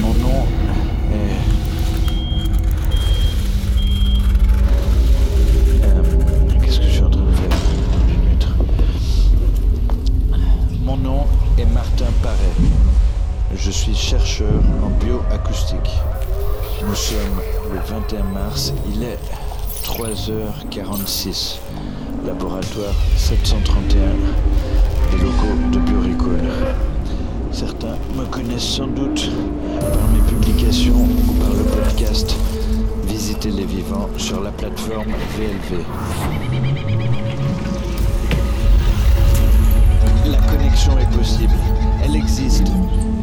Mon nom est... Euh, Qu'est-ce que je suis en train de faire? Mon nom est Martin Paré. Je suis chercheur en bioacoustique. Nous sommes le 21 mars, il est 3h46. Laboratoire 731 sans doute par mes publications ou par le podcast Visiter les vivants sur la plateforme VLV. La connexion est possible, elle existe.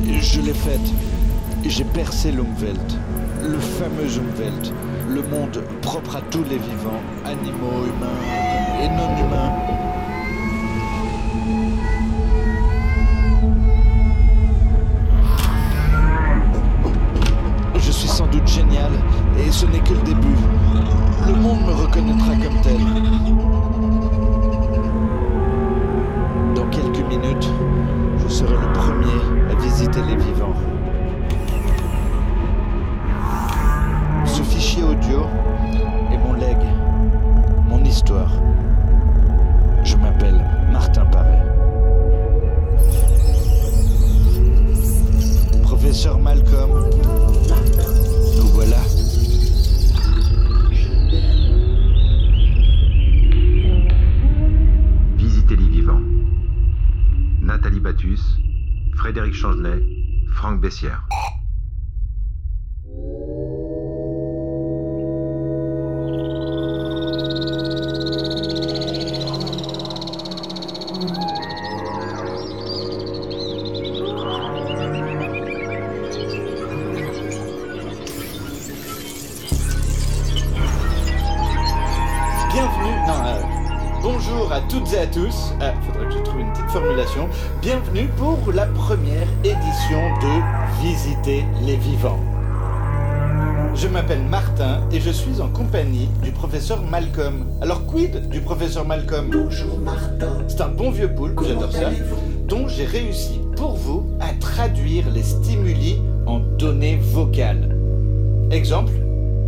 Je l'ai faite. J'ai percé l'Umwelt, le fameux Umwelt, le monde propre à tous les vivants, animaux, humains et non humains. Bienvenue pour la première édition de Visiter les vivants. Je m'appelle Martin et je suis en compagnie du professeur Malcolm. Alors, quid du professeur Malcolm? Bonjour Martin. C'est un bon vieux poule, j'adore ça, dont j'ai réussi pour vous à traduire les stimuli en données vocales. Exemple?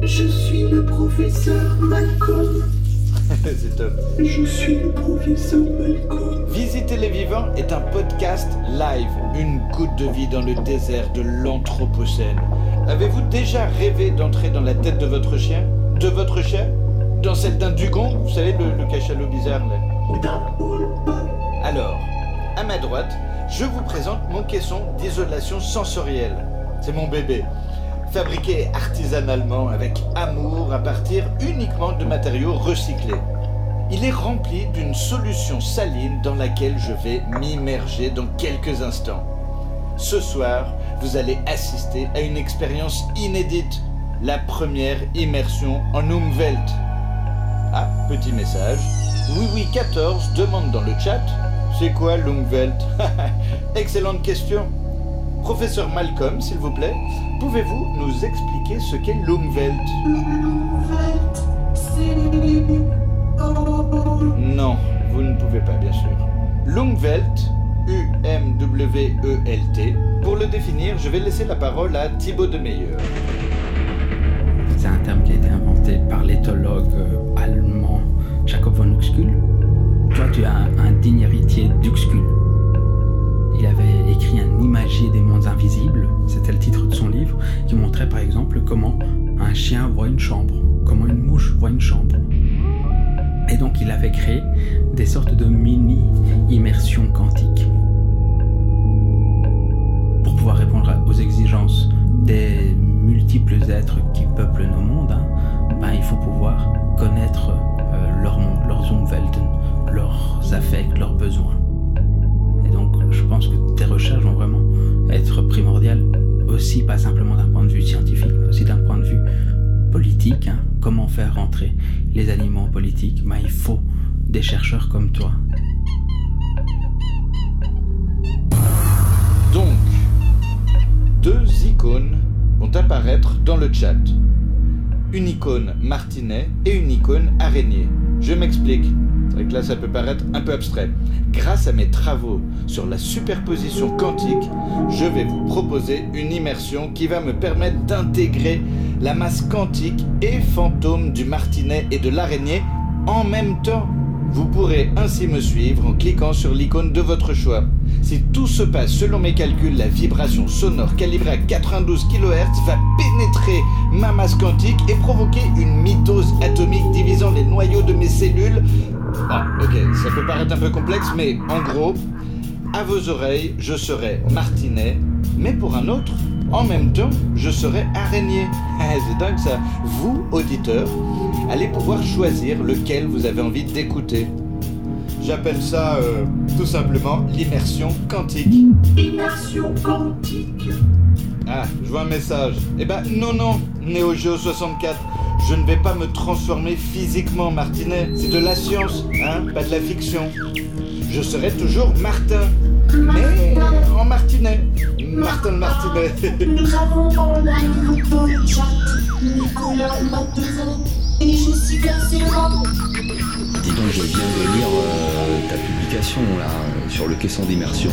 Je suis le professeur Malcolm. C'est top. Je suis le professeur Malcolm. Visiter les vivants est un podcast live, une goutte de vie dans le désert de l'Anthropocène. Avez-vous déjà rêvé d'entrer dans la tête de votre chien De votre chien Dans celle d'un dugon Vous savez, le, le cachalot bizarre là? D'un. Alors, à ma droite, je vous présente mon caisson d'isolation sensorielle. C'est mon bébé. Fabriqué artisanalement avec amour à partir uniquement de matériaux recyclés. Il est rempli d'une solution saline dans laquelle je vais m'immerger dans quelques instants. Ce soir, vous allez assister à une expérience inédite, la première immersion en Umwelt. Ah, petit message. Oui oui 14 demande dans le chat, c'est quoi l'Umwelt? Excellente question. Professeur Malcolm, s'il vous plaît, pouvez-vous nous expliquer ce qu'est l'Umwelt. Non, vous ne pouvez pas, bien sûr. L'Umwelt, U-M-W-E-L-T. Pour le définir, je vais laisser la parole à Thibaut de Meyer. C'est un terme qui a été inventé par l'éthologue euh, allemand Jacob von Uxküll. Toi, tu as un, digne héritier d'Uxküll. Il avait écrit un imagier des mondes invisibles, c'était le titre de son livre, qui montrait par exemple comment un chien voit une chambre, comment une mouche voit une chambre. Et donc il avait créé des sortes de mini-immersions quantiques. Pour pouvoir répondre aux exigences des multiples êtres qui peuplent nos mondes, hein, ben, il faut pouvoir connaître euh, leur monde, leurs Umwelten, leurs affects, leurs besoins. Et donc, je pense que tes recherches vont vraiment être primordiales aussi, pas simplement d'un point de vue scientifique, mais aussi d'un point de vue politique. hein. Comment faire rentrer les animaux en politique Ben, Il faut des chercheurs comme toi. Donc, deux icônes vont apparaître dans le chat. Une icône martinet et une icône araignée. Je m'explique. que là ça peut paraître un peu abstrait. Grâce à mes travaux sur la superposition quantique, je vais vous proposer une immersion qui va me permettre d'intégrer la masse quantique et fantôme du martinet et de l'araignée en même temps. Vous pourrez ainsi me suivre en cliquant sur l'icône de votre choix. Si tout se passe selon mes calculs, la vibration sonore calibrée à 92 kHz va pénétrer ma masse quantique et provoquer une mitose atomique divisant les noyaux de mes cellules. Ah, ok, ça peut paraître un peu complexe, mais en gros, à vos oreilles, je serai martinet, mais pour un autre, en même temps, je serai araignée. C'est dingue ça. Vous, auditeurs, allez pouvoir choisir lequel vous avez envie d'écouter. J'appelle ça euh, tout simplement l'immersion quantique. Immersion quantique. Ah, je vois un message. Eh ben non, non, Neo Geo 64. Je ne vais pas me transformer physiquement, Martinet. C'est de la science, hein, pas de la fiction. Je serai toujours Martin, mais en Martinet. Martin le Martinet. Nous avons en Nicolas et Jessica Serra. Dis donc, je viens de lire euh, ta publication là sur le caisson d'immersion.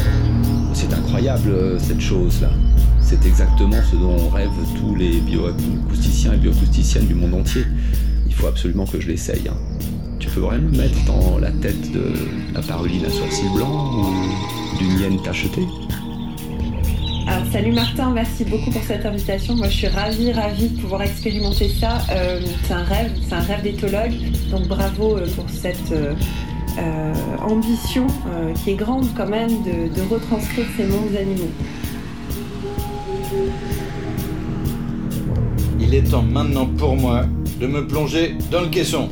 C'est incroyable euh, cette chose là. C'est exactement ce dont rêvent tous les bioacousticiens et bioacousticiennes du monde entier. Il faut absolument que je l'essaye. hein. Tu peux vraiment me mettre dans la tête de la paruline à sourcils blancs ou d'une hyène tachetée Alors, salut Martin, merci beaucoup pour cette invitation. Moi, je suis ravie, ravie de pouvoir expérimenter ça. Euh, c'est un rêve, c'est un rêve d'éthologue. Donc, bravo euh, pour cette euh, euh, ambition euh, qui est grande quand même de, de retranscrire ces mondes animaux. Il est temps maintenant pour moi de me plonger dans le caisson.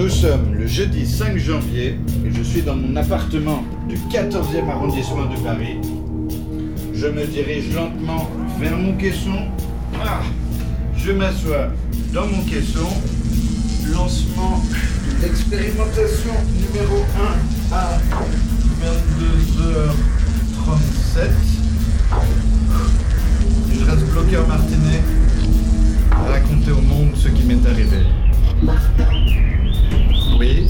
Nous sommes le jeudi 5 janvier et je suis dans mon appartement du 14e arrondissement de Paris. Je me dirige lentement vers mon caisson. Ah, je m'assois dans mon caisson. Lancement de l'expérimentation numéro 1 à 22h37. Je reste bloqué en Martinet à raconter au monde ce qui m'est arrivé. Oui,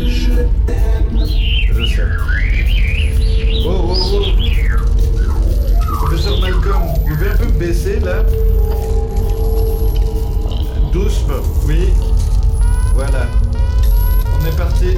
Je t'aime. je sais. Oh, oh, oh. Professeur Malcolm, vous pouvez un peu baisser là Doucement, oui. Voilà. On est parti.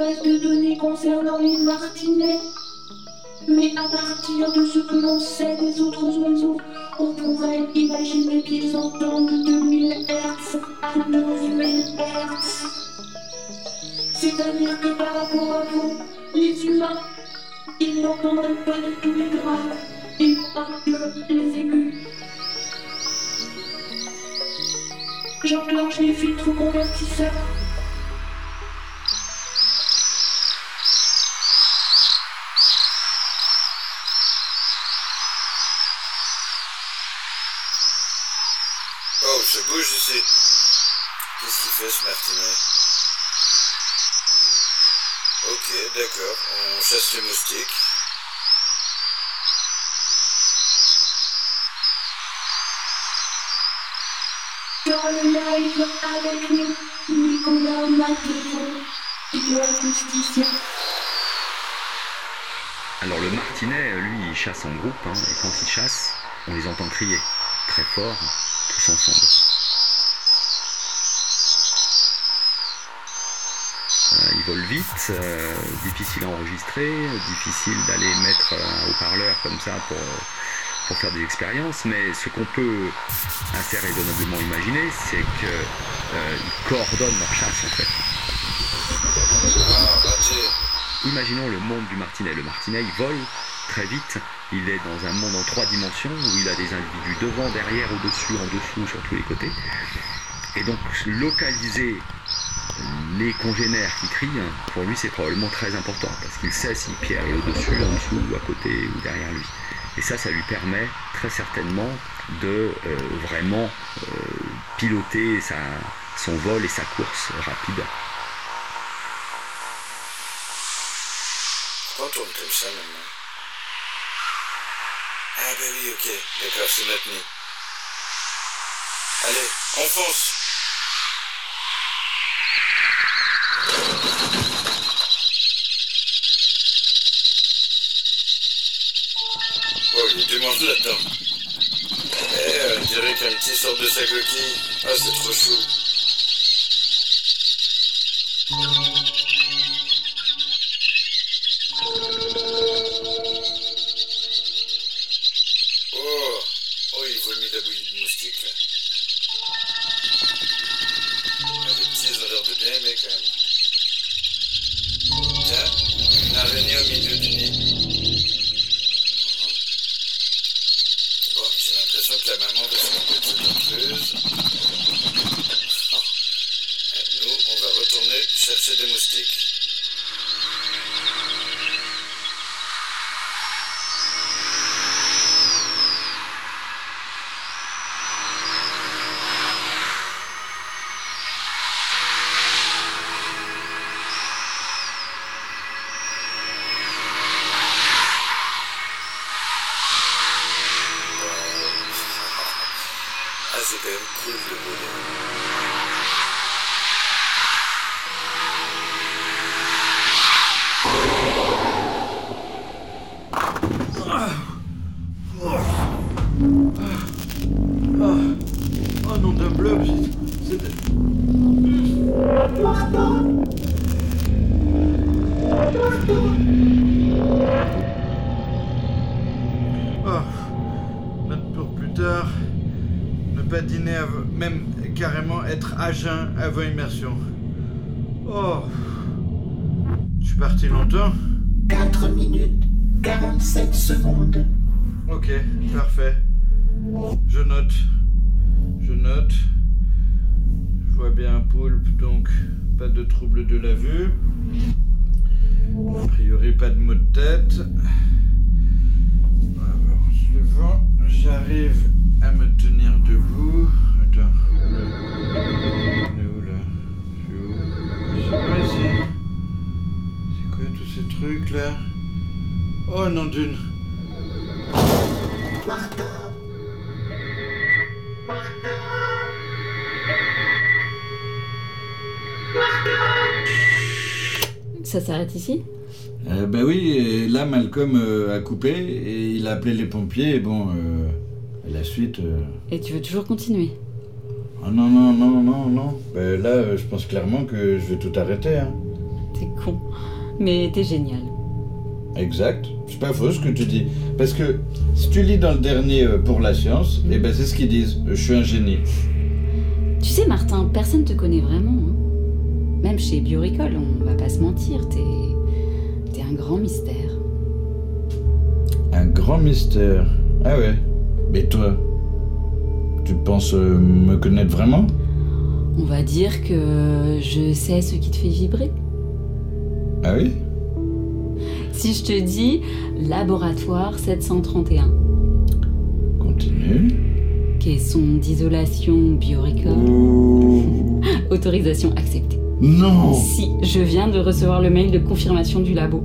De données concernant les martinets. Mais à partir de ce que l'on sait des autres oiseaux, on pourrait imaginer qu'ils entendent de 1000 Hz à 12 000 Hz. C'est-à-dire que par rapport à vous, les humains, ils n'entendraient pas de tous les graves et pas que les aigus. J'enclenche les filtres convertisseurs. Bouge ici. Qu'est-ce qu'il fait ce martinet Ok, d'accord. On chasse les moustiques. Avec Nicolas. Alors le martinet, lui, il chasse en groupe, hein, et quand il chasse, on les entend crier très fort, tous ensemble. Euh, ils volent euh, difficile à enregistrer, difficile d'aller mettre un haut-parleur comme ça pour, faire des expériences, mais ce qu'on peut assez raisonnablement imaginer, c'est qu'ils coordonnent leur chasse en fait. Imaginons le monde du martinet. Le martinet, il vole très vite. Il est dans un monde en trois dimensions où il a des individus devant, derrière, au-dessus, en dessous, sur tous les côtés. Et donc localiser les congénères qui crient, pour lui c'est probablement très important, parce qu'il sait si Pierre est au-dessus, en dessous, ou à côté, ou derrière lui. Et ça, ça lui permet très certainement de euh, vraiment euh, piloter son vol et sa course rapide. On tourne comme ça maintenant. Ah bah oui, ok, d'accord, c'est maintenu. Allez, on fonce Oh, il du monde là-dedans. Eh, on dirait qu'un petit sort de sa coquille. Ah, c'est trop chou. Oh, oh, il vomit la bouillie de moustique là. Longtemps 4 minutes 47 secondes. Ok, parfait. Je note. Je note. Je vois bien un poulpe, donc pas de trouble de la vue. Oh non d'une. Ça s'arrête ici Euh, ben oui, et là Malcolm euh, a coupé et il a appelé les pompiers et bon, euh, la suite... euh, Et tu veux toujours continuer Ah non, non, non, non, non. Ben là, euh, je pense clairement que je vais tout arrêter. Hein. T'es con. Mais t'es génial. Exact. C'est pas faux ce que tu dis. Parce que si tu lis dans le dernier euh, pour la science, eh ben c'est ce qu'ils disent. Je suis un génie. Tu sais, Martin, personne te connaît vraiment. hein. Même chez Bioricole, on va pas se mentir, t'es. T'es un grand mystère. Un grand mystère. Ah ouais. Mais toi, tu penses euh, me connaître vraiment? On va dire que je sais ce qui te fait vibrer. Ah oui? Si je te dis laboratoire 731, Continue. caisson d'isolation Bioricole, Ouh. autorisation acceptée. Non Si, je viens de recevoir le mail de confirmation du labo.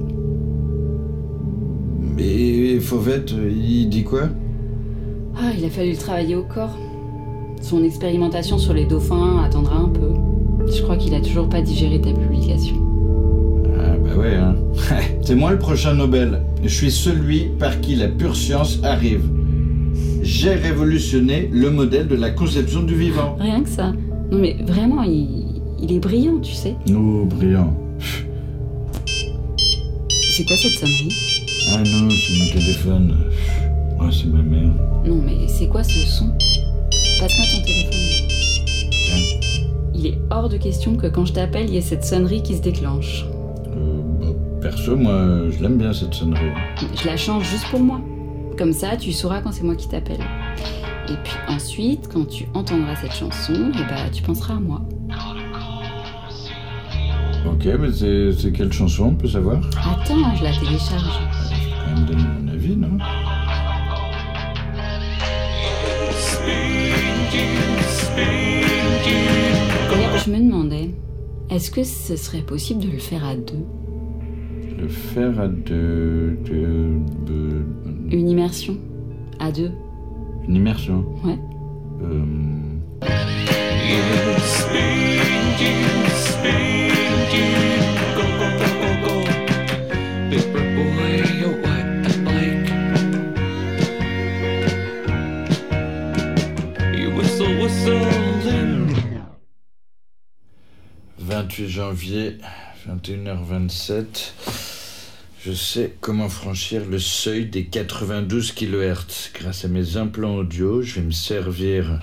Mais Fauvette, euh, il dit quoi? Ah, il a fallu le travailler au corps. Son expérimentation sur les dauphins attendra un peu. Je crois qu'il a toujours pas digéré ta publication. Bah ouais, hein. C'est moi le prochain Nobel. Je suis celui par qui la pure science arrive. J'ai révolutionné le modèle de la conception du vivant. Rien que ça. Non mais vraiment, il, il est brillant, tu sais. Oh, brillant. C'est quoi cette sonnerie? Ah non, c'est mon téléphone. Ah, c'est ma mère. Non mais c'est quoi ce son? Passe-moi ton téléphone. Tiens. Il est hors de question que quand je t'appelle, il y ait cette sonnerie qui se déclenche. Perso, moi, je l'aime bien cette sonnerie. Je la change juste pour moi. Comme ça, tu sauras quand c'est moi qui t'appelle. Et puis ensuite, quand tu entendras cette chanson, eh ben, tu penseras à moi. Ok, mais c'est quelle chanson, on peut savoir? Attends, je la télécharge. Elle me donne mon avis, non? Je me demandais, est-ce que ce serait possible de le faire à deux? Le faire à deux... deux- deux- Une immersion À deux une immersion Ouais. Euh, You whistle, whistling. 28 janvier, 21h27. Je sais comment franchir le seuil des 92 kHz. Grâce à mes implants audio, je vais me servir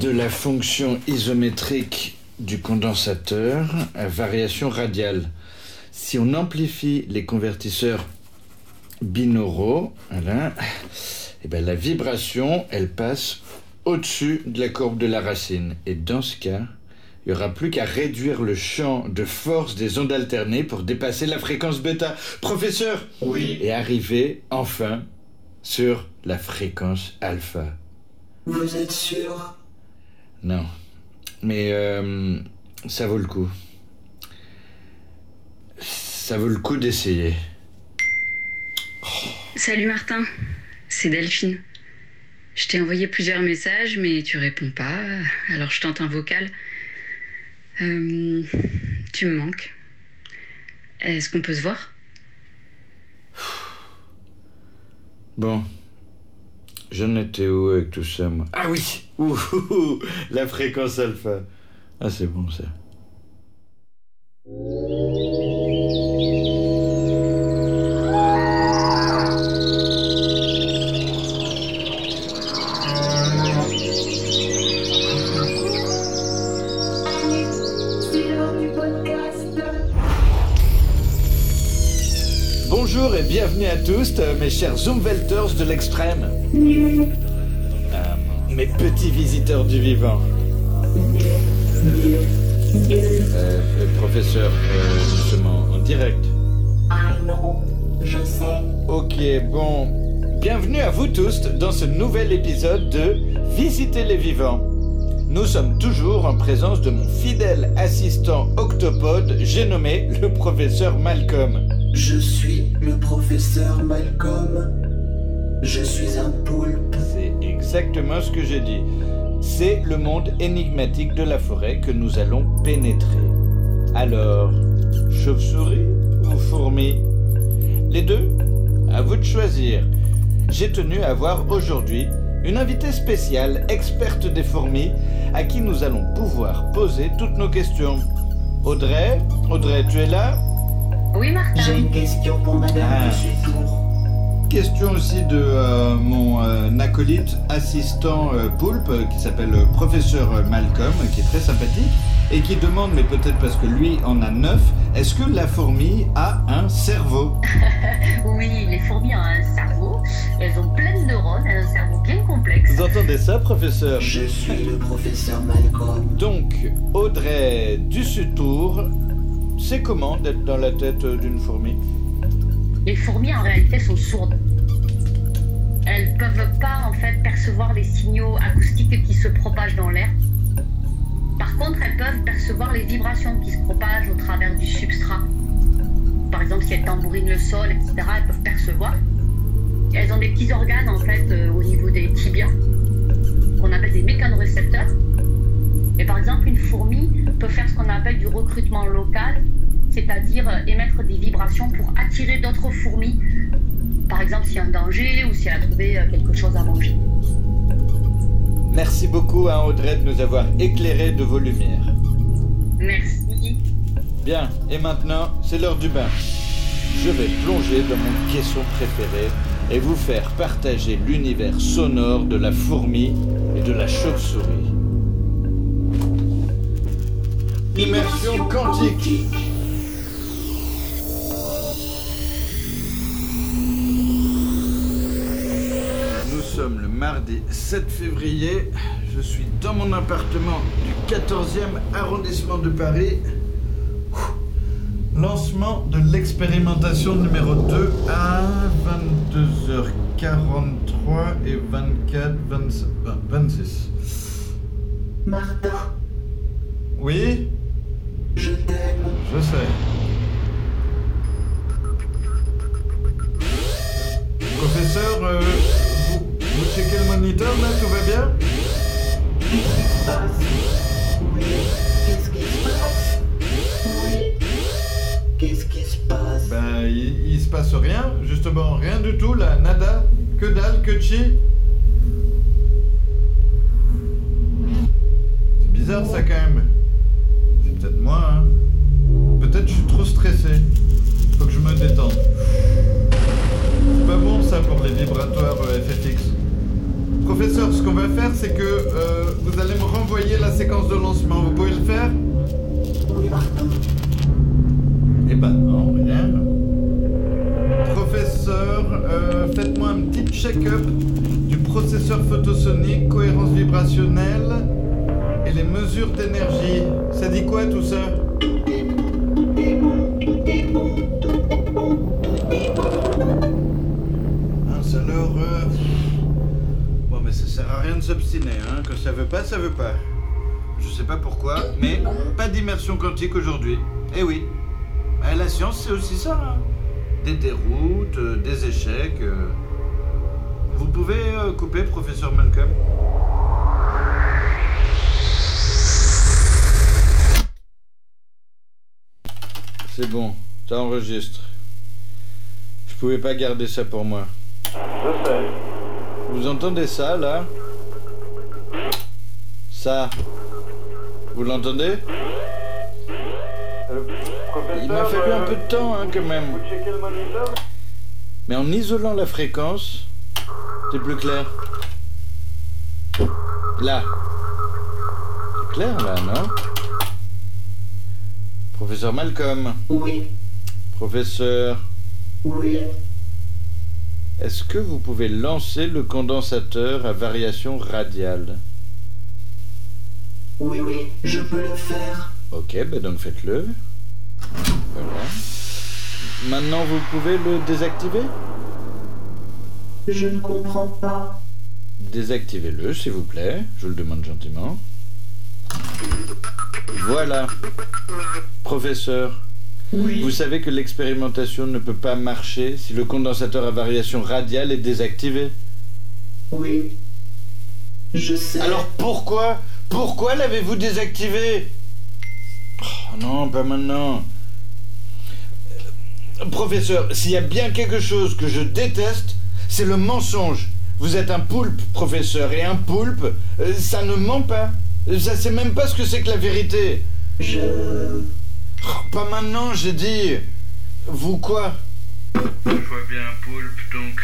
de la fonction isométrique du condensateur à variation radiale. Si on amplifie les convertisseurs binauraux, voilà, eh ben la vibration, elle passe au-dessus de la courbe de la racine. Et dans ce cas, il n'y aura plus qu'à réduire le champ de force des ondes alternées pour dépasser la fréquence bêta. Professeur Oui. Et arriver, enfin, sur la fréquence alpha. Vous êtes sûr? Non. Mais euh, ça vaut le coup. Ça vaut le coup d'essayer. Salut Martin, c'est Delphine. Je t'ai envoyé plusieurs messages, mais tu réponds pas, alors je tente un vocal. Euh, tu me manques. Est-ce qu'on peut se voir? Bon. J'en étais où avec tout ça, moi? Ah oui La fréquence alpha. Ah, c'est bon, ça. Bienvenue à tous, euh, mes chers Zoomvelters de l'extrême. Euh, mes petits visiteurs du vivant. Euh, professeur, euh, sommes en, direct. Je sais. Ok, bon. Bienvenue à vous tous dans ce nouvel épisode de Visiter les vivants. Nous sommes toujours en présence de mon fidèle assistant octopode, j'ai nommé le professeur Malcolm. Je suis le professeur Malcolm. Je suis un poulpe. C'est exactement ce que j'ai dit. C'est le monde énigmatique de la forêt que nous allons pénétrer. Alors, chauve-souris ou fourmi? Les deux? À vous de choisir. J'ai tenu à avoir aujourd'hui une invitée spéciale, experte des fourmis, à qui nous allons pouvoir poser toutes nos questions. Audrey? Audrey, tu es là? Oui Martin. J'ai une question pour Madame Ah. Question aussi de euh, mon euh, acolyte assistant euh, poulpe qui s'appelle euh, professeur Malcolm, qui est très sympathique et qui demande, mais peut-être parce que lui en a neuf, est-ce que la fourmi a un cerveau? Oui, les fourmis ont un cerveau. Elles ont plein de neurones, elles ont un cerveau bien complexe. Vous entendez ça, professeur? Je suis le professeur Malcolm. Donc, Audrey Dussutour, c'est comment d'être dans la tête d'une fourmi Les fourmis en réalité sont sourdes. Elles peuvent pas en fait percevoir les signaux acoustiques qui se propagent dans l'air. Par contre, elles peuvent percevoir les vibrations qui se propagent au travers du substrat. Par exemple, si elles tambourinent le sol, etc., elles peuvent percevoir. Elles ont des petits organes en fait euh, au niveau des tibias qu'on appelle des mécanorécepteurs. Et par exemple, une fourmi peut faire ce qu'on appelle du recrutement local, c'est-à-dire euh, émettre des vibrations pour attirer d'autres fourmis. Par exemple, s'il y a un danger ou si elle a trouvé euh, quelque chose à manger. Merci beaucoup à Audrey de nous avoir éclairé de vos lumières. Merci. Bien, et maintenant, c'est l'heure du bain. Je vais plonger dans mon caisson préféré et vous faire partager l'univers sonore de la fourmi et de la chauve-souris. Immersion quantique. Nous sommes le mardi 7 février. Je suis dans mon appartement du 14e arrondissement de Paris. Lancement de l'expérimentation numéro 2 à 22h43 et 24, 27, 26. Martin, Oui, je t'aime. je sais. Professeur, euh, vous, vous checkez le moniteur là, tout va bien? Qu'est-ce qui se passe? Oui, qu'est-ce qui se passe Oui, qu'est-ce qui se passe Ben, il, il se passe rien, justement, rien du tout là, nada, que dalle, que chi. C'est bizarre ça quand même. Peut-être je suis trop stressé. Faut que je me détende. C'est pas bon ça pour les vibratoires euh, FFX. Professeur, ce qu'on va faire, c'est que euh, vous allez me renvoyer la séquence de lancement. Vous pouvez le faire? Eh ben non, rien. Professeur, euh, faites-moi un petit check-up du processeur photosonique, cohérence vibrationnelle et les mesures d'énergie. Ça dit quoi tout ça? Ça sert à rien de s'obstiner, hein. Quand ça veut pas, ça veut pas. Je sais pas pourquoi, mais pas d'immersion quantique aujourd'hui. Eh oui. Bah, la science, c'est aussi ça. hein. Des déroutes, euh, des échecs. euh. Vous pouvez euh, couper, professeur Malcolm? C'est bon, ça enregistre. Je pouvais pas garder ça pour moi. Vous entendez ça, là Ça. Vous l'entendez Il m'a fallu un peu de temps, hein, quand même. Vous checkez le moniteur Mais en isolant la fréquence, c'est plus clair. Là. C'est clair, là, non Professeur Malcolm. Oui, Professeur, oui, est-ce que vous pouvez lancer le condensateur à variation radiale oui, oui, je peux le faire. Ok, ben donc faites-le. Voilà. Maintenant, vous pouvez le désactiver Je ne comprends pas. Désactivez-le, s'il vous plaît. Je vous le demande gentiment. Voilà. Professeur, Oui, vous savez que l'expérimentation ne peut pas marcher si le condensateur à variation radiale est désactivé? oui. Je sais. Alors pourquoi Pourquoi l'avez-vous désactivé? Oh non, pas maintenant. Euh, Professeur, s'il y a bien quelque chose que je déteste, c'est le mensonge. Vous êtes un poulpe, professeur, et un poulpe, euh, ça ne ment pas. Ça sait même pas ce que c'est que la vérité. Je... Oh, pas maintenant, j'ai dit. Vous quoi Je vois bien un poulpe, donc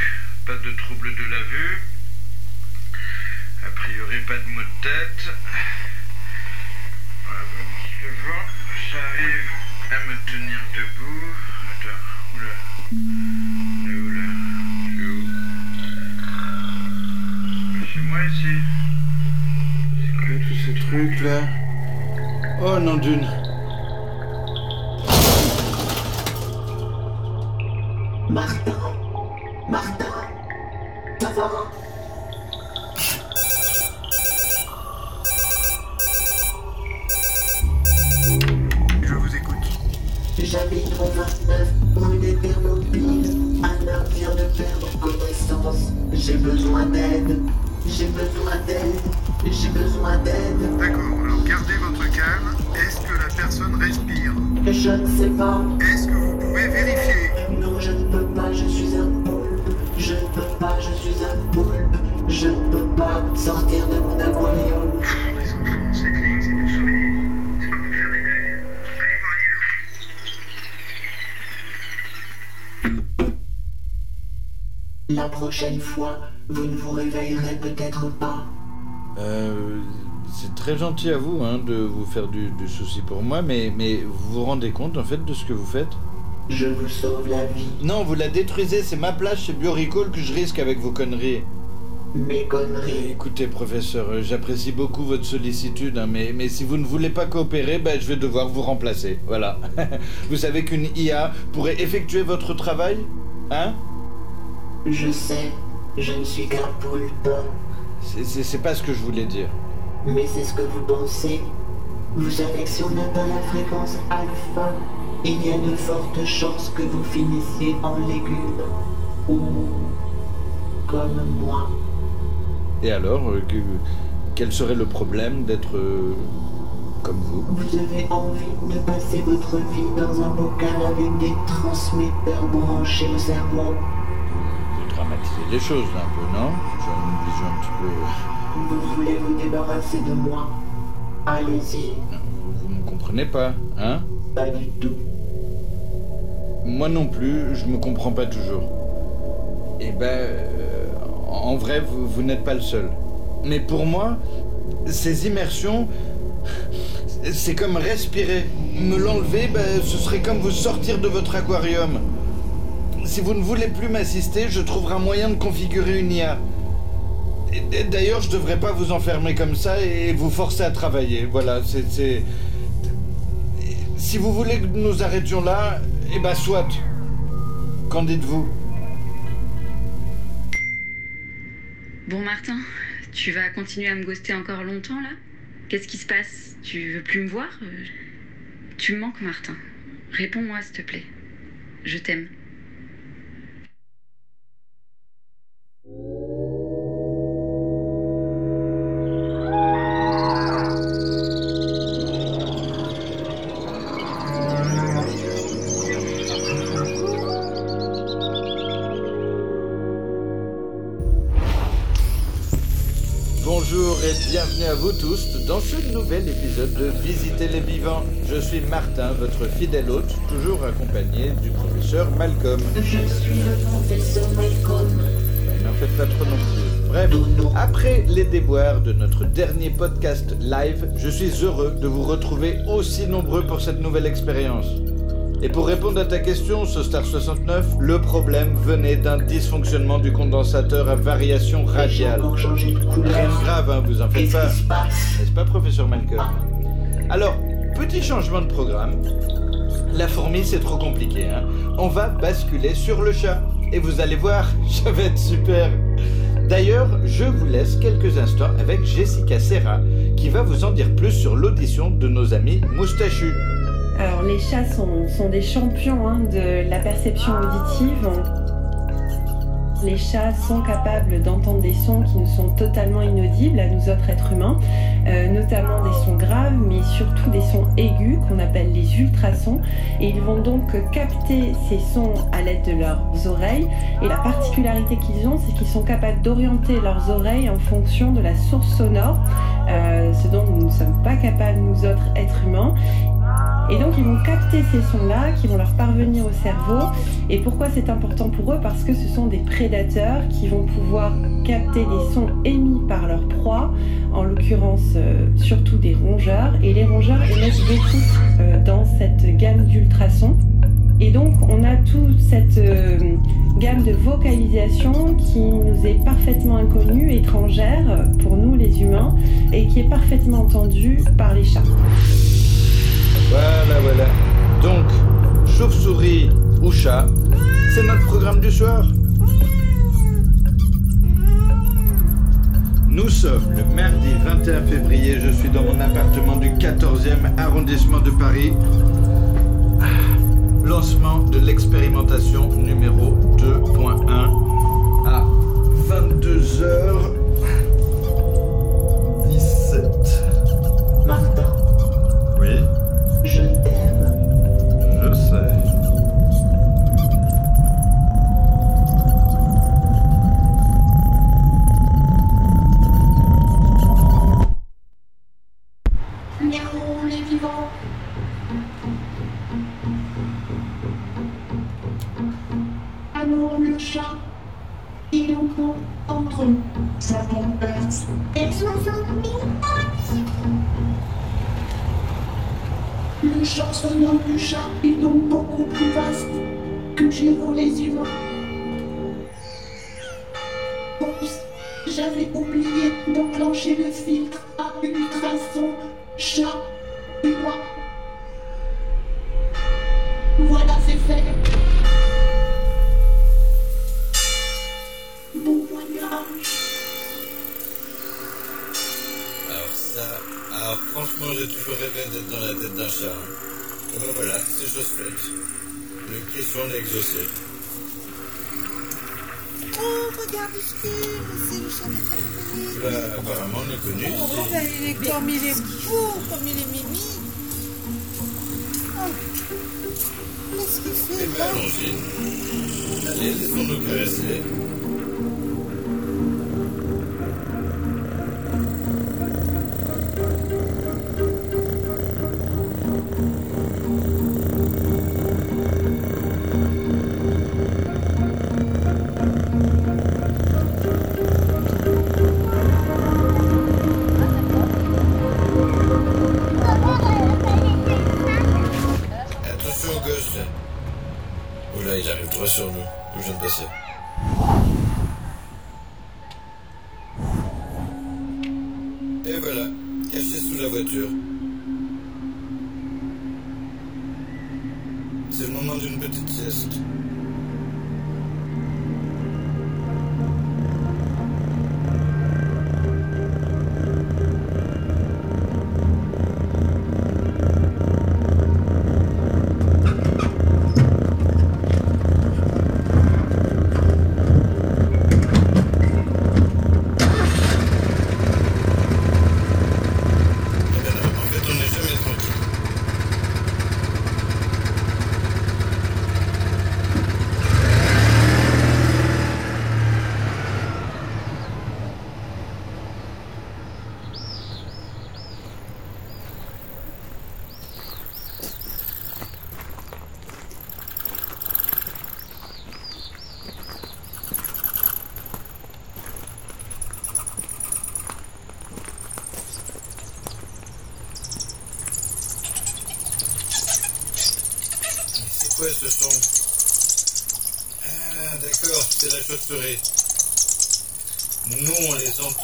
pas de trouble de la vue. A priori, pas de maux de tête. Bon, j'arrive à me tenir debout. Attends, oula. Là C'est où C'est moi ici. C'est quoi tous ces trucs là Oh non d'une. Prochaine fois, vous ne vous réveillerez peut-être pas. Euh, c'est très gentil à vous hein, de vous faire du, du souci pour moi, mais, mais vous vous rendez compte en fait de ce que vous faites? Je vous sauve la vie. Non, vous la détruisez, c'est ma place chez Biorecall que je risque avec vos conneries. mes conneries. Écoutez, professeur, euh, j'apprécie beaucoup votre sollicitude, hein, mais, mais si vous ne voulez pas coopérer, ben, je vais devoir vous remplacer. Voilà. vous savez qu'une IA pourrait effectuer votre travail? Hein? Je sais, je ne suis qu'un poulpe. C'est- C'est c'est pas ce que je voulais dire. Mais c'est ce que vous pensez. Vous savez que si on atteint la fréquence alpha, il y a de fortes chances que vous finissiez en légumes. Ou comme moi. Et alors, euh, que- quel serait le problème d'être euh, comme vous? Vous avez envie de passer votre vie dans un bocal avec des transmetteurs branchés au cerveau. Les choses un peu, non? J'ai une vision un petit peu... Vous voulez vous débarrasser de moi? Allez-y. Vous, vous me comprenez pas, hein? Pas du tout. Moi non plus, je me comprends pas toujours. Eh ben, euh, en vrai, vous, vous n'êtes pas le seul. Mais pour moi, ces immersions, c'est comme respirer. Me l'enlever, ben, ce serait comme vous sortir de votre aquarium. Si vous ne voulez plus m'assister, je trouverai un moyen de configurer une IA. D'ailleurs, je devrais pas vous enfermer comme ça et vous forcer à travailler. Voilà, c'est... c'est- Si vous voulez que nous arrêtions là, eh ben soit. Qu'en dites-vous? Bon, Martin, tu vas continuer à me ghoster encore longtemps là? Qu'est-ce qui se passe? Tu veux plus me voir? Euh, Tu me manques, Martin. Réponds-moi, s'il te plaît. Je t'aime. Et bienvenue à vous tous dans ce nouvel épisode de Visiter les vivants. Je suis Martin, votre fidèle hôte, toujours accompagné du professeur Malcolm. Je suis le professeur Malcolm. N'en faites pas trop non plus. Bref, après les déboires de notre dernier podcast live, je suis heureux de vous retrouver aussi nombreux pour cette nouvelle expérience. Et pour répondre à ta question, ce Star 69, le problème venait d'un dysfonctionnement du condensateur à variation radiale. Rien de grave, hein, vous en faites pas. N'est-ce pas, professeur Malcolm Alors, petit changement de programme. La fourmi, c'est trop compliqué. Hein. On va basculer sur le chat. Et vous allez voir, ça va être super. D'ailleurs, je vous laisse quelques instants avec Jessica Serra, qui va vous en dire plus sur l'audition de nos amis moustachus. Alors les chats sont, des champions hein, de la perception auditive. Les chats sont capables d'entendre des sons qui nous sont totalement inaudibles à nous autres êtres humains, euh, notamment des sons graves, mais surtout des sons aigus qu'on appelle les ultrasons. Et ils vont donc capter ces sons à l'aide de leurs oreilles. Et la particularité qu'ils ont, c'est qu'ils sont capables d'orienter leurs oreilles en fonction de la source sonore, euh, ce dont nous ne sommes pas capables, nous autres êtres humains. Et donc ils vont capter ces sons-là qui vont leur parvenir au cerveau. Et pourquoi c'est important pour eux? Parce que ce sont des prédateurs qui vont pouvoir capter les sons émis par leur proie, en l'occurrence euh, surtout des rongeurs. Et les rongeurs émettent beaucoup euh, dans cette gamme d'ultrasons. Et donc on a toute cette euh, gamme de vocalisation qui nous est parfaitement inconnue, étrangère pour nous les humains, et qui est parfaitement entendue par les chats. Voilà, voilà. Donc, chauve-souris ou chat, c'est notre programme du soir. Nous sommes le mardi 21 février, je suis dans mon appartement du 14e arrondissement de Paris. Ah, Lancement de l'expérimentation numéro 2.1 à 22h17.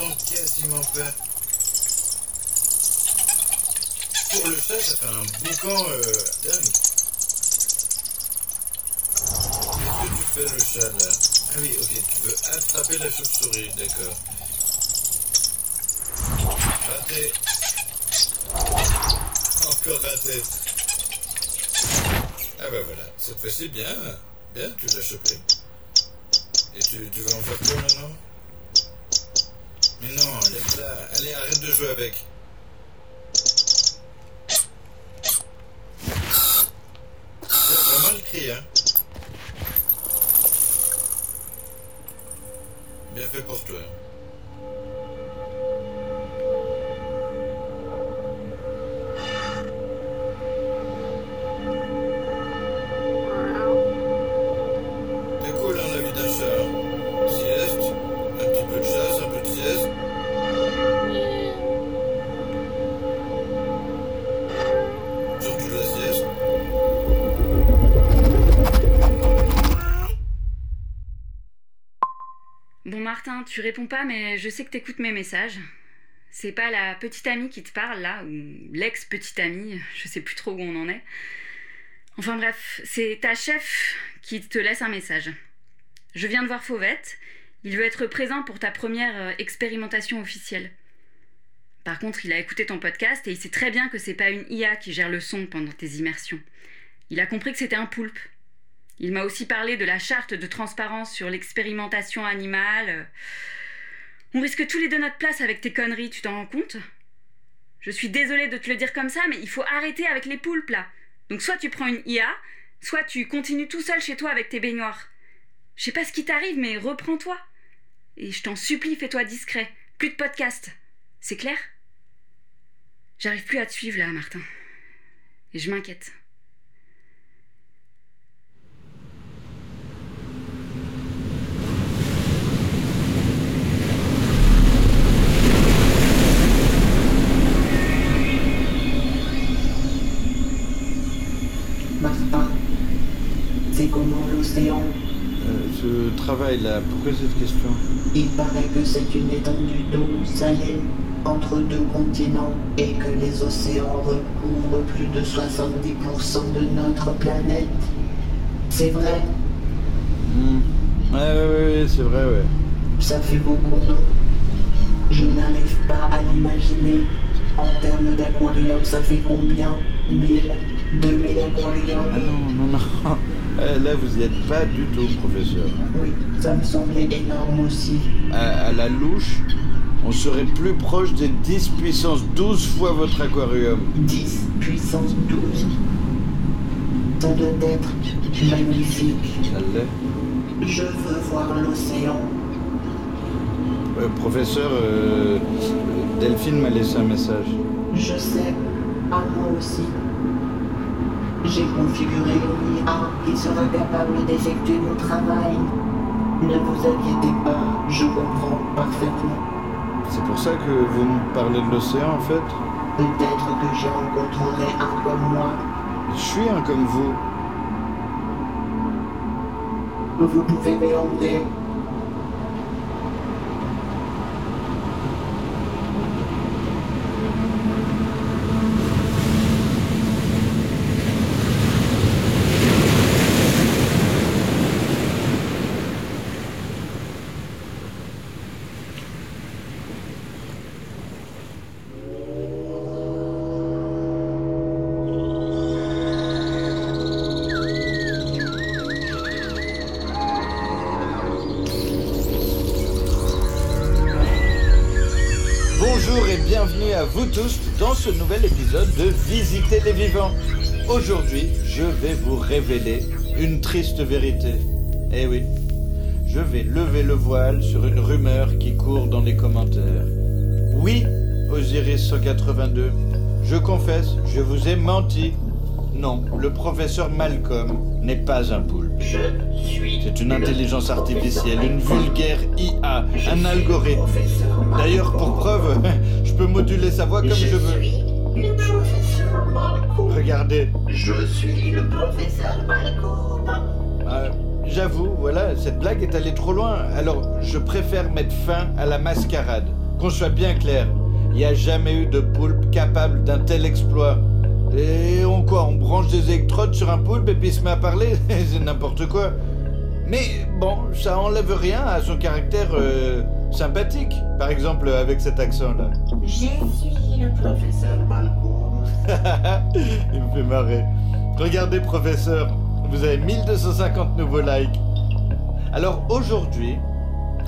Les entend quasiment pas. Pour le chat, ça fait un boucan euh, dingue. Qu'est-ce que tu fais, le chat, là? Ah oui, ok, tu veux attraper la chauve-souris, d'accord. Raté. Encore raté. Ah bah voilà, cette fois-ci, bien, bien, tu l'as chopé. Et tu, tu vas en faire quoi maintenant? Mais non, laisse-la, allez, arrête de jouer avec. C'est vraiment le cri, hein Bien fait pour toi. Pas, mais je sais que t'écoutes mes messages. C'est pas la petite amie qui te parle là, ou l'ex-petite amie, je sais plus trop où on en est. Enfin bref, c'est ta chef qui te laisse un message. Je viens de voir Fauvette, il veut être présent pour ta première euh, expérimentation officielle. Par contre, il a écouté ton podcast et il sait très bien que c'est pas une IA qui gère le son pendant tes immersions. Il a compris que c'était un poulpe. Il m'a aussi parlé de la charte de transparence sur l'expérimentation animale. On risque tous les deux notre place avec tes conneries, tu t'en rends compte? Je suis désolée de te le dire comme ça, mais il faut arrêter avec les poulpes là. Donc soit tu prends une IA, soit tu continues tout seul chez toi avec tes baignoires. Je sais pas ce qui t'arrive, mais reprends-toi. Et je t'en supplie, fais-toi discret. Plus de podcast. C'est clair? J'arrive plus à te suivre là, Martin. Et je m'inquiète. Comment l'océan Euh, ce travail-là, pourquoi cette question? Il paraît que c'est une étendue d'eau salée entre deux continents et que les océans recouvrent plus de 70% de notre planète. C'est vrai, Hmm. Ouais, ouais, ouais, c'est vrai, ouais. ça fait beaucoup. Je n'arrive pas à l'imaginer. En termes d'aquarium, ça fait combien? 1000 2000 aquariums? Ah non, non, non. Eh, Là, vous y êtes pas du tout, professeur. Oui, ça me semblait énorme aussi. À, à la louche, on serait plus proche des 10 puissance 12 fois votre aquarium. 10 puissance 12. Ça doit être magnifique. Ça l'est Je veux voir l'océan. Euh, Professeur, euh, Delphine m'a laissé un message. Je sais, à moi aussi. J'ai configuré une IA qui sera capable d'effectuer mon travail. Ne vous inquiétez pas, je comprends parfaitement. C'est pour ça que vous me parlez de l'océan, en fait Peut-être que j'y rencontrerai un comme moi. Je suis un comme vous. Vous pouvez mélanger. Vous tous dans ce nouvel épisode de Visiter les vivants. Aujourd'hui, je vais vous révéler une triste vérité. Eh oui, je vais lever le voile sur une rumeur qui court dans les commentaires. Oui, Osiris 182, je confesse, je vous ai menti. Non, le professeur Malcolm n'est pas un poulpe. Je suis. C'est une intelligence artificielle, une vulgaire IA, un algorithme. D'ailleurs, pour preuve, peux moduler sa voix comme je veux. Le professeur Malcolm. Regardez. Je suis le professeur Malcolm. Euh, J'avoue, voilà, cette blague est allée trop loin. Alors, je préfère mettre fin à la mascarade. Qu'on soit bien clair, il n'y a jamais eu de poulpe capable d'un tel exploit. Et on quoi On branche des électrodes sur un poulpe et puis il se met à parler? C'est n'importe quoi. Mais bon, ça enlève rien à son caractère euh, sympathique. Par exemple, avec cet accent-là. Je suis le professeur Malcolm. Il me fait marrer. Regardez, professeur, vous avez 1250 nouveaux likes. Alors aujourd'hui,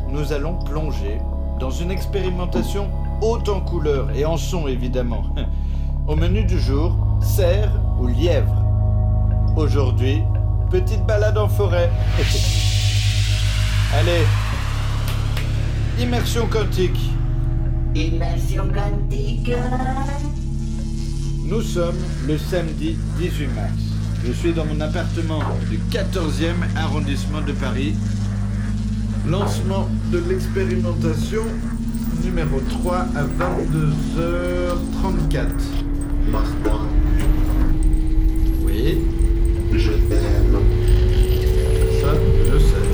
nous allons plonger dans une expérimentation haute en couleurs et en son évidemment. Au menu du jour, cerf ou lièvre. Aujourd'hui, petite balade en forêt. Allez, immersion quantique. Immersion quantique. Nous sommes le samedi 18 mars. Je suis dans mon appartement du 14e arrondissement de Paris. Lancement de l'expérimentation numéro 3 à 22h34. Martin, Oui, je t'aime. ça, je sais.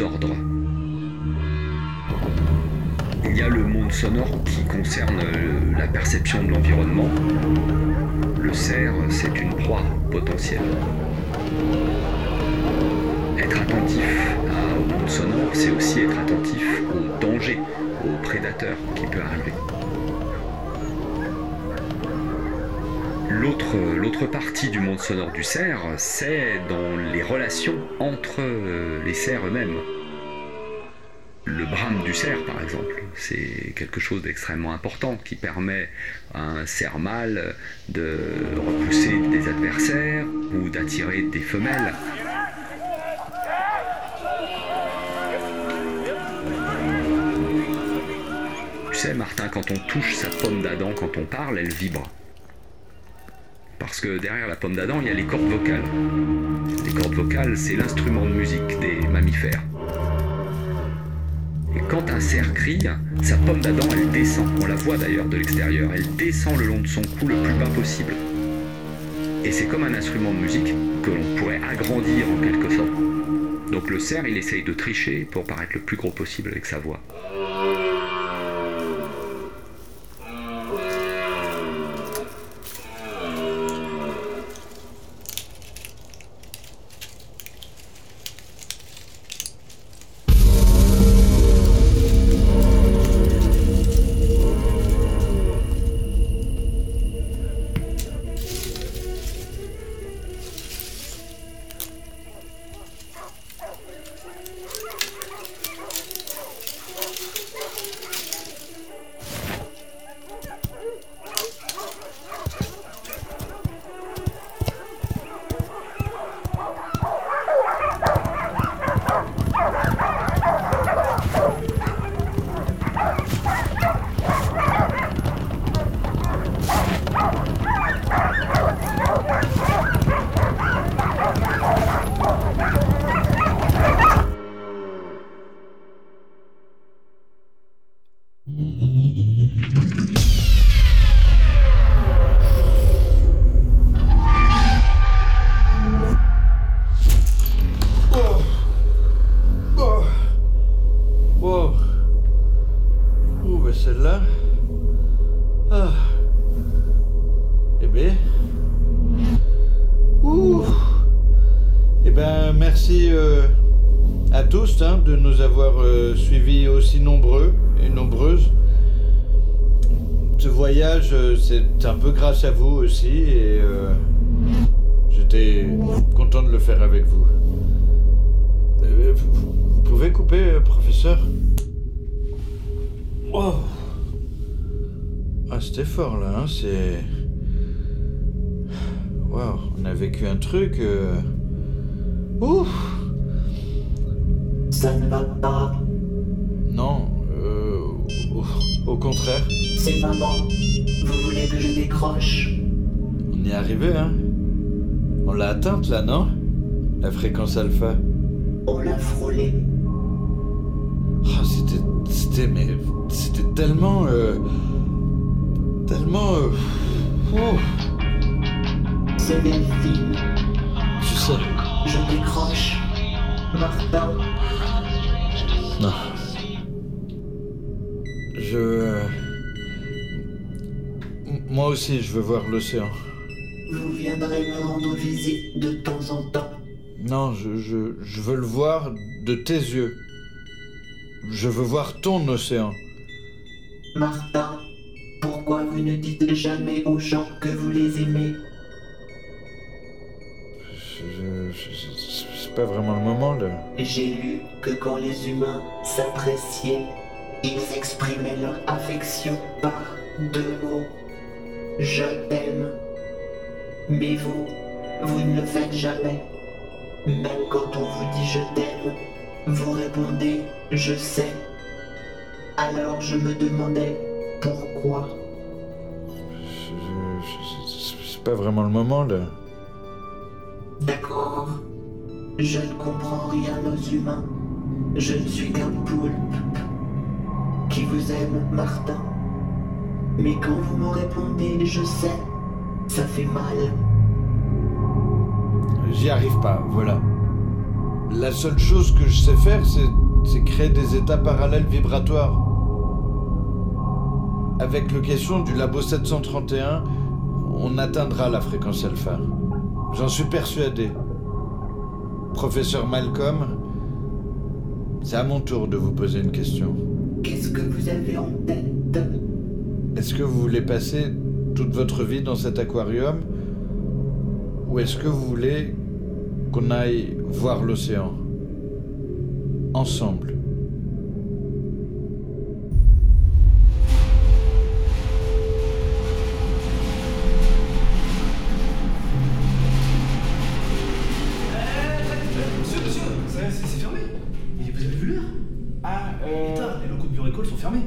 ordres. Il y a le monde sonore qui concerne euh, la perception de l'environnement. Le cerf, c'est une proie potentielle. Être attentif au monde sonore, c'est aussi être attentif au danger, au prédateur qui peut arriver. L'autre, partie du monde sonore du cerf, c'est dans les relations entre euh, les cerfs eux-mêmes. Le brame du cerf, par exemple, c'est quelque chose d'extrêmement important qui permet à un cerf mâle de repousser des adversaires ou d'attirer des femelles. Tu sais, Martin, quand on touche sa pomme d'Adam, quand on parle, elle vibre. Parce que derrière la pomme d'Adam, il y a les cordes vocales. Les cordes vocales, c'est l'instrument de musique des mammifères. Et quand un cerf crie, sa pomme d'Adam, elle descend. On la voit d'ailleurs de l'extérieur. Elle descend le long de son cou le plus bas possible. Et c'est comme un instrument de musique que l'on pourrait agrandir en quelque sorte. Donc le cerf, il essaye de tricher pour paraître le plus gros possible avec sa voix. À vous aussi et euh, j'étais content de le faire avec vous. Euh, vous, vous pouvez couper, euh, professeur? Oh Ah, c'était fort là, hein, c'est. Waouh, on a vécu un truc. euh, Ouf décroche On y est arrivé, hein On l'a atteinte là, non? La fréquence alpha. On l'a frôlé. Ah, c'était. C'était. Mais. C'était tellement. euh, tellement. euh, oh, C'est Delphine. tu sais. Je décroche. Martin. Non. Je. Moi aussi, je veux voir l'océan. Vous viendrez me rendre visite de temps en temps. Non, je, je, je veux le voir de tes yeux. Je veux voir ton océan. Martin, pourquoi vous ne dites jamais aux gens que vous les aimez? C'est pas vraiment le moment là. J'ai lu que quand les humains s'appréciaient, ils exprimaient leur affection par deux mots. Je t'aime. Mais vous, vous ne le faites jamais. Même quand on vous dit je t'aime, vous répondez je sais. Alors je me demandais pourquoi. C'est pas vraiment le moment là. D'accord. Je ne comprends rien aux humains. Je ne suis qu'un poulpe. Qui vous aime, Martin. Mais quand vous me répondez je sais, ça fait mal. J'y arrive pas, voilà. La seule chose que je sais faire, c'est, c'est créer des états parallèles vibratoires. Avec le question du labo 731, on atteindra la fréquence alpha. J'en suis persuadé. Professeur Malcolm, c'est à mon tour de vous poser une question. Qu'est-ce que vous avez en tête? Est-ce que vous voulez passer toute votre vie dans cet aquarium Ou est-ce que vous voulez qu'on aille voir l'océan Ensemble? Monsieur, monsieur, c'est c'est fermé. Mais vous avez vu l'heure? Ah, Il est tard, les locaux de bureau école sont fermés.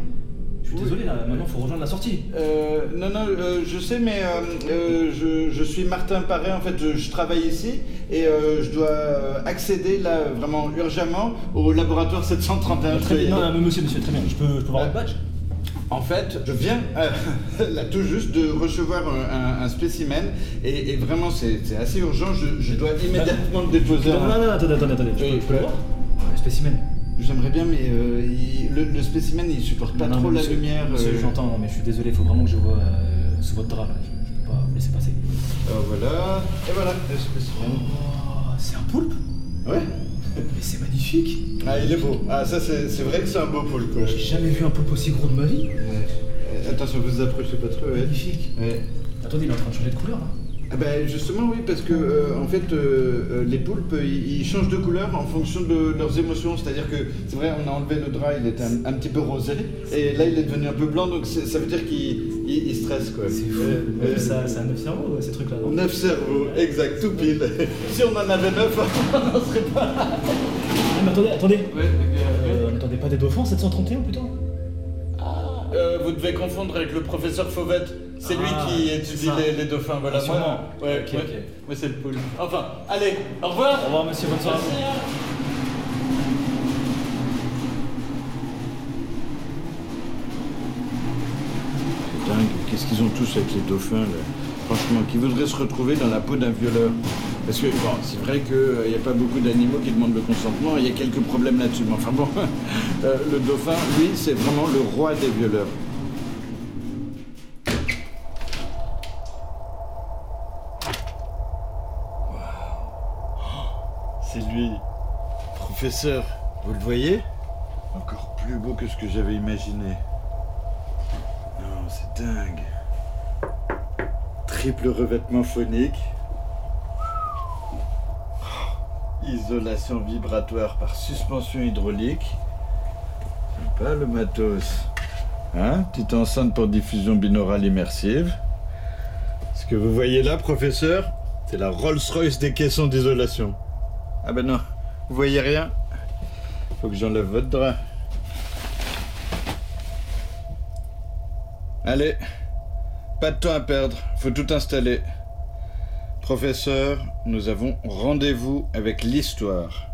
Désolé là, maintenant faut rejoindre la sortie. Euh, non, non, euh, je sais, mais euh, euh, je, je suis Martin Paré, en fait, je, je travaille ici et je dois accéder là vraiment urgemment au laboratoire 731. Très bien, non, non, monsieur, monsieur, très bien. Je peux, je peux voir votre badge En fait, je viens euh, là tout juste de recevoir un, un- un spécimen et, et vraiment c'est assez urgent, je, je dois immédiatement le déposer. Non, non, non, attendez, attendez, attendez. Je peux, peux le voir Le spécimen. J'aimerais bien, mais euh, il- le, le spécimen il supporte pas Non, trop la monsieur- lumière. Monsieur, euh. j'entends, non, mais je suis désolé, il faut vraiment que je vois euh, sous votre drap là. Je, je peux pas vous laisser passer. Alors voilà, et voilà le spécimen. Oh, c'est un poulpe? Ouais. Mais c'est magnifique. Ah, il est beau. Ah, ça c'est vrai que c'est un beau poulpe. quoi. J'ai jamais vu un poulpe aussi gros de ma vie. Ouais. Euh, Attention, vous approchez pas trop. Ouais. Magnifique. Ouais. Attendez, il est en train de changer de couleur là. Ah ben justement oui parce que euh, en fait euh, euh, les poulpes ils, ils changent de couleur en fonction de leurs émotions c'est-à-dire que c'est vrai on a enlevé le drap il était un, un petit peu rosé et là il est devenu un peu blanc donc c'est- ça veut dire qu'il il, il stresse quoi. C'est fou. Ouais, Ouais, ouais. ça, ça a neuf cerveaux, ces trucs là, non? Neuf cerveaux, exact, tout pile. si on en avait neuf, on n'en serait pas là. Ah, mais attendez, attendez. Euh, N'attendez pas des dauphins 731 plutôt? Euh, vous devez confondre avec le professeur Fauvette. C'est lui Ah, qui étudie les, les dauphins. Voilà. Ah. Moi, ouais, Ok, ouais. ok. Moi, c'est le poule. Enfin, allez, au revoir. Au revoir monsieur, bonne soirée. Merci. C'est dingue, qu'est-ce qu'ils ont tous avec les dauphins là? Franchement, qui voudraient se retrouver dans la peau d'un violeur? Parce que, bon, c'est vrai qu'il n'y a pas beaucoup d'animaux qui demandent le consentement, il y a quelques problèmes là-dessus. Mais enfin bon, euh, le dauphin, lui, c'est vraiment le roi des violeurs. Professeur, vous le voyez? Encore plus beau que ce que j'avais imaginé. Non, c'est dingue. Triple revêtement phonique. Isolation vibratoire par suspension hydraulique. Sympa le matos. Hein? Petite enceinte pour diffusion binaurale immersive. Ce que vous voyez là, professeur, c'est la Rolls-Royce des caissons d'isolation. Ah ben non, vous voyez rien Faut que j'enlève votre drap. Allez, pas de temps à perdre, faut tout installer. Professeur, nous avons rendez-vous avec l'histoire.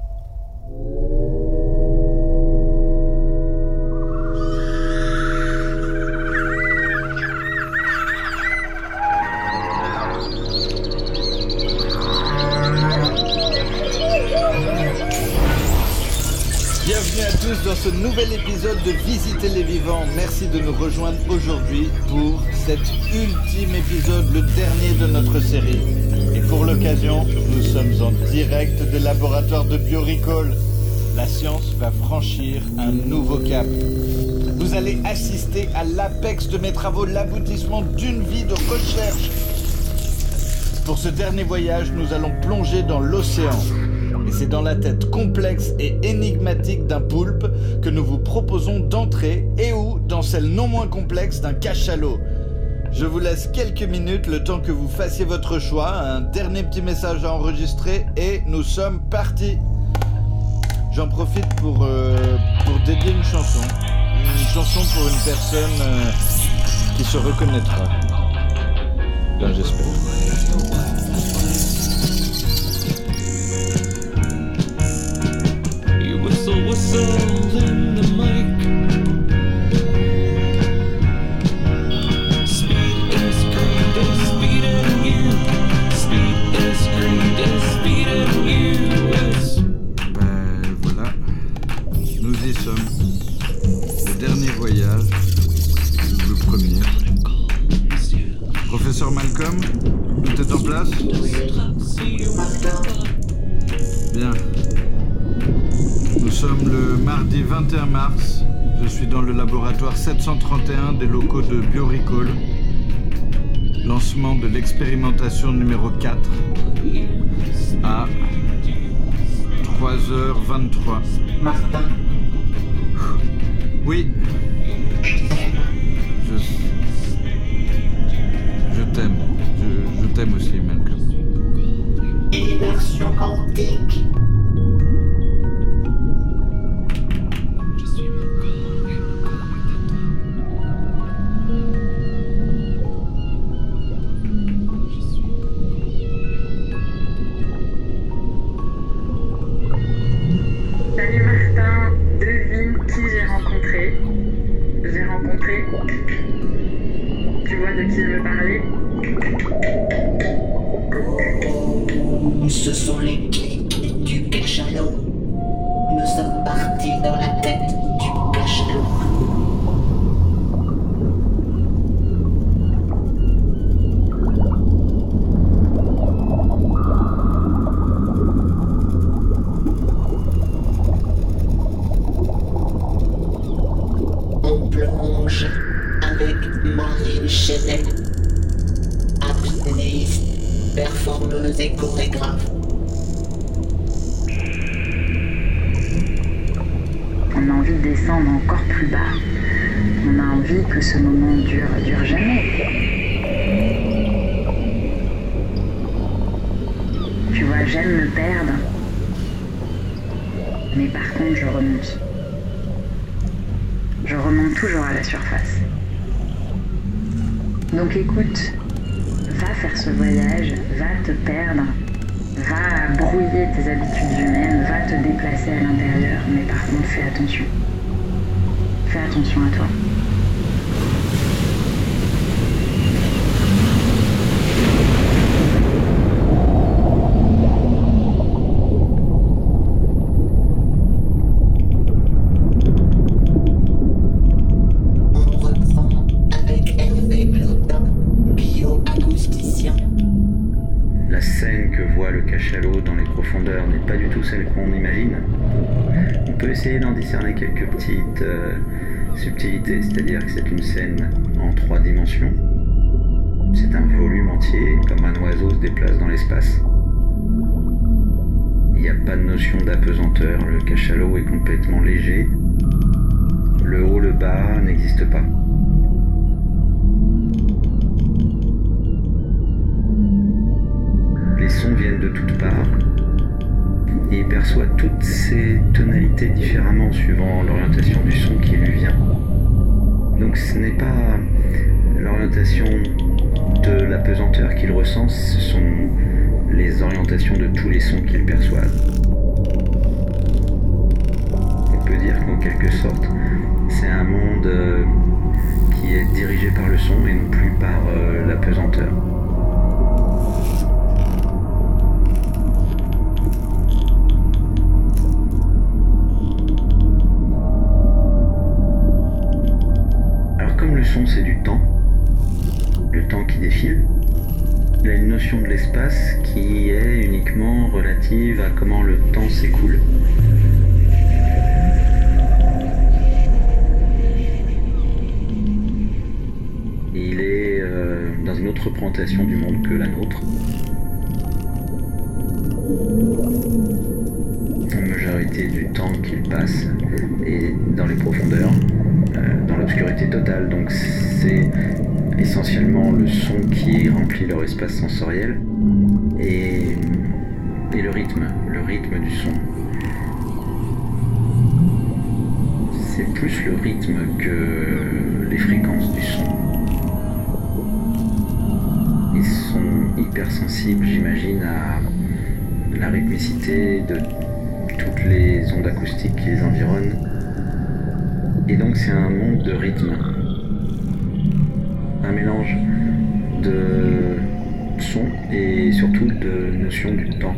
Dans ce nouvel épisode de Visiter les vivants. Merci de nous rejoindre aujourd'hui pour cet ultime épisode, le dernier de notre série. Et pour l'occasion, nous sommes en direct des laboratoires de Bioricol. La science va franchir un nouveau cap. Vous allez assister à l'apex de mes travaux, l'aboutissement d'une vie de recherche. Pour ce dernier voyage, nous allons plonger dans l'océan. Et c'est dans la tête complexe et énigmatique d'un poulpe que nous vous proposons d'entrer et ou dans celle non moins complexe d'un cachalot. Je vous laisse quelques minutes le temps que vous fassiez votre choix, un dernier petit message à enregistrer et nous sommes partis. J'en profite pour, euh, pour dédier une chanson. Une chanson pour une personne euh, qui se reconnaîtra. Ben, j'espère. You whistle, whistle in the mic. Speed is greed is speeding you. Speed is greed is speeding you. It's Ben voilà, nous y sommes. Le dernier voyage, ou le premier. Professeur Malcolm, tout est en place? Bien. Sommes le mardi 21 mars. Je suis dans le laboratoire 731 des locaux de Biorecall. Lancement de l'expérimentation numéro 4 à 3h23. Martin, Oui. Je, je t'aime. Je, je t'aime aussi, Malcolm. immersion quantique. La scène que voit le cachalot dans les profondeurs n'est pas du tout celle qu'on imagine. On peut essayer d'en discerner quelques petites euh, subtilités, c'est-à-dire que c'est une scène en trois dimensions. C'est un volume entier, comme un oiseau se déplace dans l'espace. Il n'y a pas de notion d'apesanteur, le cachalot est complètement léger. Le haut, le bas n'existe pas. Sons viennent de toutes parts et il perçoit toutes ces tonalités différemment suivant l'orientation du son qui lui vient. Donc ce n'est pas l'orientation de la pesanteur qu'il ressent, ce sont les orientations de tous les sons qu'il perçoit. On peut dire qu'en quelque sorte, c'est un monde euh, qui est dirigé par le son et non plus par euh, la pesanteur. Comme le son c'est du temps, le temps qui défile, il a une notion de l'espace qui est uniquement relative à comment le temps s'écoule. Il est euh, dans une autre représentation du monde que la nôtre. La majorité du temps qu'il passe essentiellement le son qui remplit leur espace sensoriel et, le rythme, le rythme du son. C'est plus le rythme que les fréquences du son. Ils sont hypersensibles, j'imagine, à la rythmicité de toutes les ondes acoustiques qui les environnent. Et donc c'est un monde de rythme. Un mélange de son et surtout de notion du temps.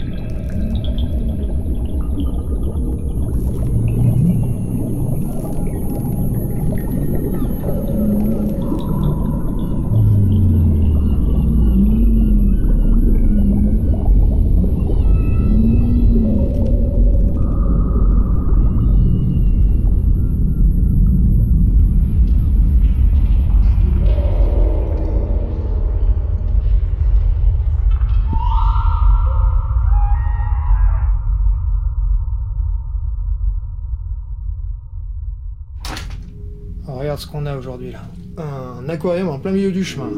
Aujourd'hui là. Un aquarium en plein milieu du chemin.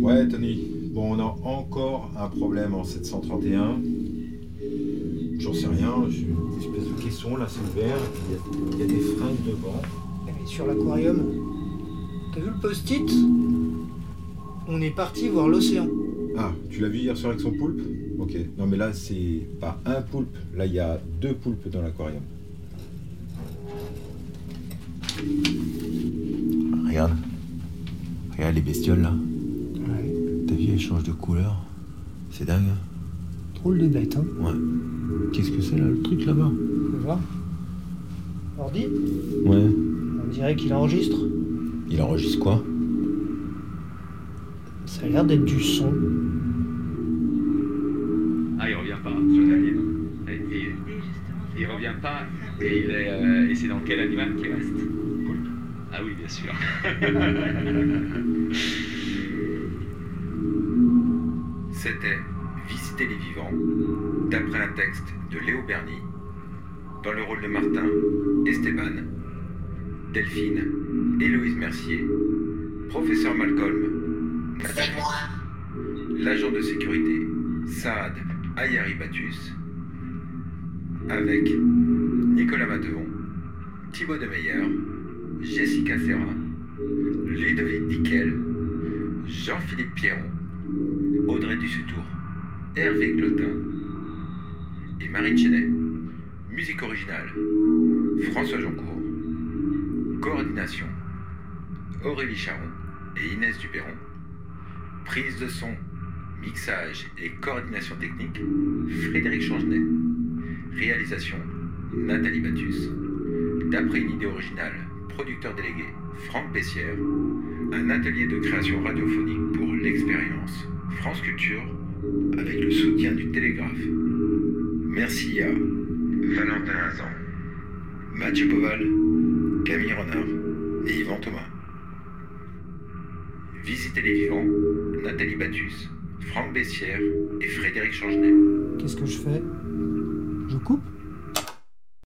Ouais, Tony. Bon, on a encore un problème en 731. J'en sais rien. J'ai une espèce de caisson, là, c'est ouvert. Il y, a, il y a des fringues devant. Et sur l'aquarium, t'as vu le post-it? On est parti voir l'océan. Ah, tu l'as vu hier soir avec son poulpe? Ok. Non, mais là, c'est pas un poulpe. Là, il y a deux poulpes dans l'aquarium. Regarde. Regarde les bestioles là. T'as vu, elles changent de couleur. C'est dingue. hein Drôle de bête, hein Ouais. Qu'est-ce que c'est là, le truc là-bas? Tu vois Ordi? Ouais. On dirait qu'il enregistre. Il enregistre quoi? Ça a l'air d'être du son. Ah, il revient pas sur le dernier. Et- et- il revient pas et, il est, euh, et c'est dans quel animal qui reste? Sûr. C'était Visiter les vivants, d'après un texte de Léo Berny, dans le rôle de Martin, Esteban, Delphine, Héloïse Mercier, professeur Malcolm, l'agent de sécurité Saad Ayari Batus, avec Nicolas Matevon, Thibaut Demeyer, Jessica Serra, Ludovic Dickel, Jean-Philippe Pierron, Audrey Dussutour, Hervé Clotin et Marine Chenet. Musique originale, François Joncourt. Coordination, Aurélie Charon et Inès Duperron. Prise de son, mixage et coordination technique, Frédéric Changenet. Réalisation, Nathalie Batus. D'après une idée originale, producteur délégué, Franck Bessière. Un atelier de création radiophonique pour l'expérience France Culture avec le soutien du Télégraphe. Merci à Valentin Hazan, Mathieu Boval, Camille Renard et Yvan Thomas. Visitez les vivants, Nathalie Batus, Franck Bessière et Frédéric Changenet. Qu'est-ce que je fais? Je coupe?